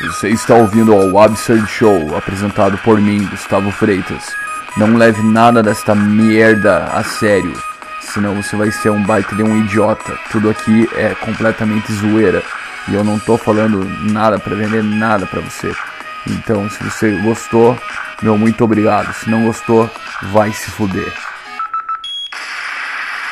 Você está ouvindo ao Absurd Show, apresentado por mim, Gustavo Freitas. Não leve nada desta merda a sério, senão você vai ser um baita de um idiota. Tudo aqui é completamente zoeira e eu não tô falando nada para vender nada para você. Então, se você gostou, meu muito obrigado. Se não gostou, vai se fuder.